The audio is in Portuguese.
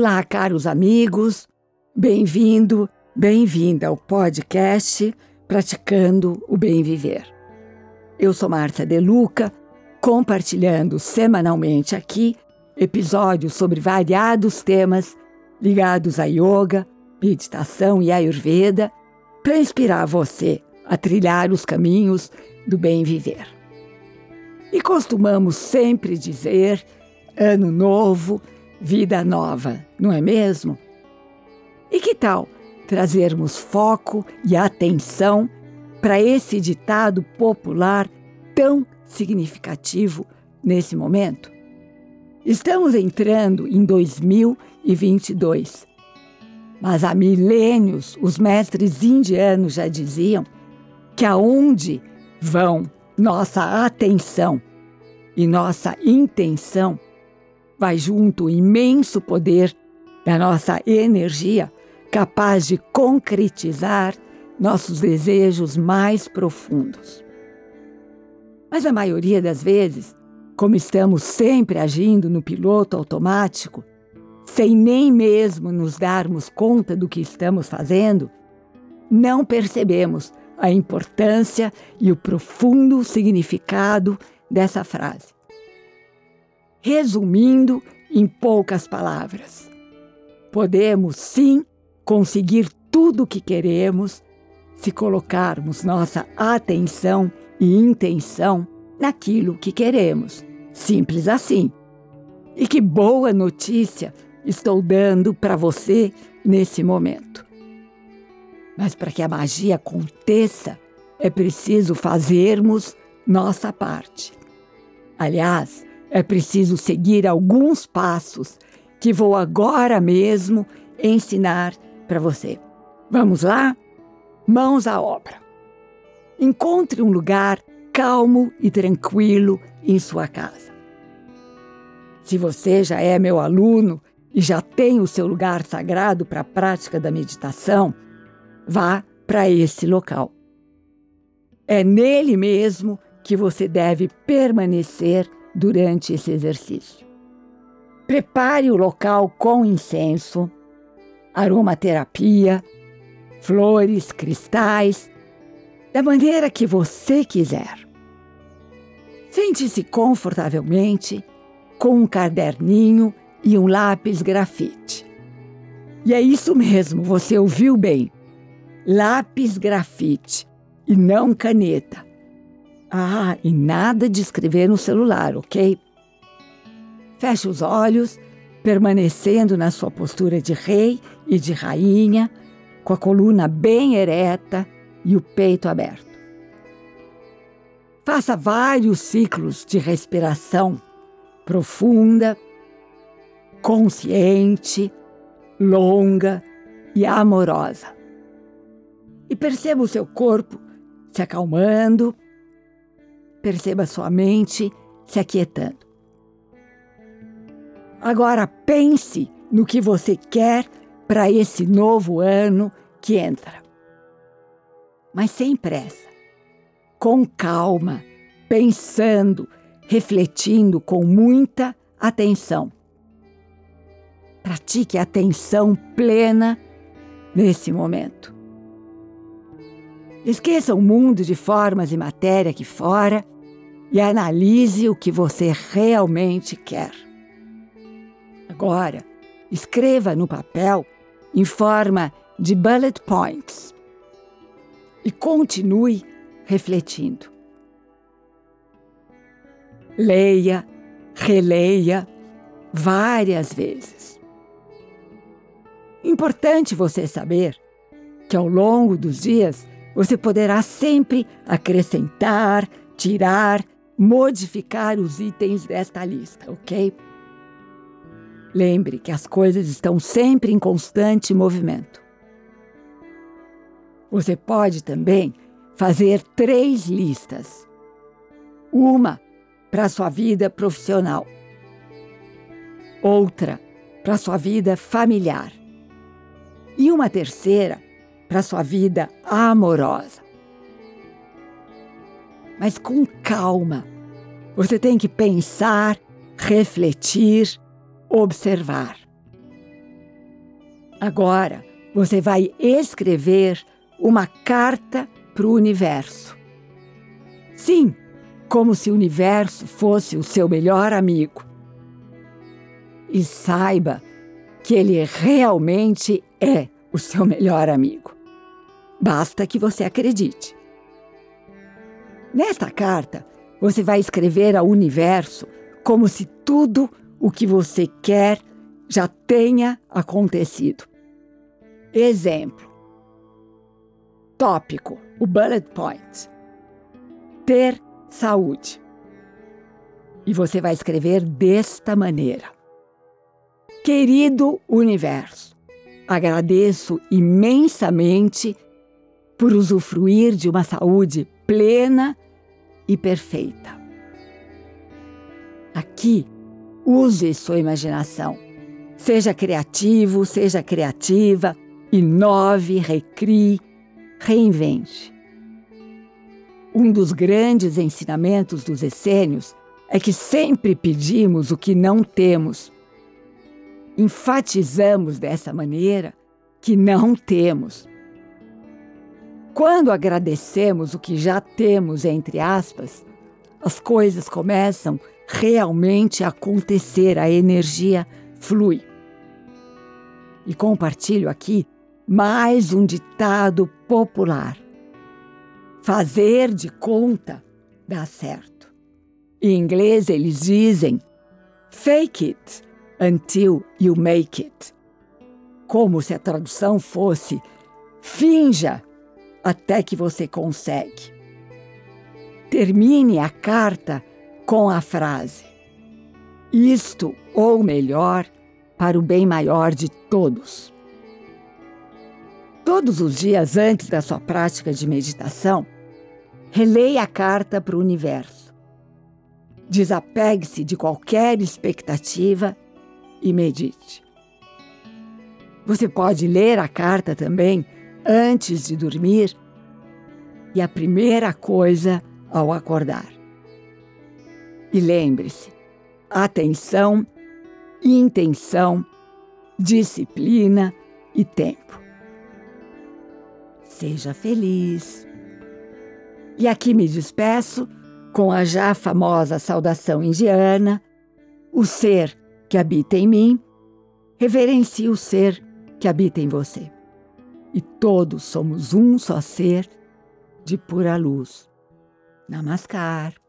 Olá, caros amigos, bem-vindo, bem-vinda ao podcast Praticando o Bem Viver. Eu sou Márcia Deluca, compartilhando semanalmente aqui episódios sobre variados temas ligados a yoga, meditação e ayurveda para inspirar você a trilhar os caminhos do bem viver. E costumamos sempre dizer: ano novo, vida nova, não é mesmo? E que tal trazermos foco e atenção para esse ditado popular tão significativo nesse momento? Estamos entrando em 2022. Mas há milênios os mestres indianos já diziam que aonde vão nossa atenção e nossa intenção, vai junto o imenso poder da nossa energia capaz de concretizar nossos desejos mais profundos. Mas a maioria das vezes, como estamos sempre agindo no piloto automático, sem nem mesmo nos darmos conta do que estamos fazendo, não percebemos a importância e o profundo significado dessa frase. Resumindo em poucas palavras, podemos sim conseguir tudo o que queremos se colocarmos nossa atenção e intenção naquilo que queremos. Simples assim. E que boa notícia estou dando para você nesse momento. Mas para que a magia aconteça, é preciso fazermos nossa parte. Aliás, é preciso seguir alguns passos que vou agora mesmo ensinar para você. Vamos lá? Mãos à obra. Encontre um lugar calmo e tranquilo em sua casa. Se você já é meu aluno e já tem o seu lugar sagrado para a prática da meditação, vá para esse local. É nele mesmo que você deve permanecer durante esse exercício. Prepare o local com incenso, aromaterapia, flores, cristais, da maneira que você quiser. Sente-se confortavelmente com um caderninho e um lápis grafite. E é isso mesmo, você ouviu bem lápis grafite e não caneta. Ah, e nada de escrever no celular, ok? Feche os olhos, permanecendo na sua postura de rei e de rainha, com a coluna bem ereta e o peito aberto. Faça vários ciclos de respiração profunda, consciente, longa e amorosa e perceba o seu corpo se acalmando, perceba sua mente se aquietando. Agora pense no que você quer para esse novo ano que entra. Mas sem pressa, com calma, pensando, refletindo com muita atenção. Pratique atenção plena nesse momento. Esqueça o mundo de formas e matéria aqui fora e analise o que você realmente quer. Agora, escreva no papel em forma de bullet points e continue refletindo. Leia, releia várias vezes. Importante você saber que ao longo dos dias você poderá sempre acrescentar, tirar, modificar os itens desta lista, ok? Lembre que as coisas estão sempre em constante movimento. Você pode também fazer três listas. Uma para sua vida profissional, outra para sua vida familiar e uma terceira para sua vida amorosa. Mas com calma. Você tem que pensar, refletir, observar. Agora você vai escrever uma carta para o universo. Sim, como se o universo fosse o seu melhor amigo. E saiba que ele realmente é o seu melhor amigo. Basta que você acredite. Nesta carta, você vai escrever ao universo como se tudo o que você quer já tenha acontecido. Exemplo. Tópico, o bullet point. Ter saúde. E você vai escrever desta maneira: Querido universo, agradeço imensamente por usufruir de uma saúde plena e perfeita. Aqui, use sua imaginação. Seja criativo, seja criativa, inove, recrie, reinvente. Um dos grandes ensinamentos dos essênios é que sempre pedimos o que não temos. Enfatizamos dessa maneira que não temos. Quando agradecemos o que já temos, entre aspas, as coisas começam realmente a acontecer, a energia flui. E compartilho aqui mais um ditado popular. Fazer de conta dá certo. Em inglês eles dizem fake it until you make it. Como se a tradução fosse finja até que você consegue. Termine a carta com a frase: Isto, ou melhor, para o bem maior de todos. Todos os dias antes da sua prática de meditação, releia a carta para o universo. Desapegue-se de qualquer expectativa e medite. Você pode ler a carta também antes de dormir e a primeira coisa ao acordar. E lembre-se: atenção, intenção, disciplina e tempo. Seja feliz. E aqui me despeço com a já famosa saudação indiana: o ser que habita em mim, reverencie o ser que habita em você e todos somos um só ser de pura luz. Namaskar.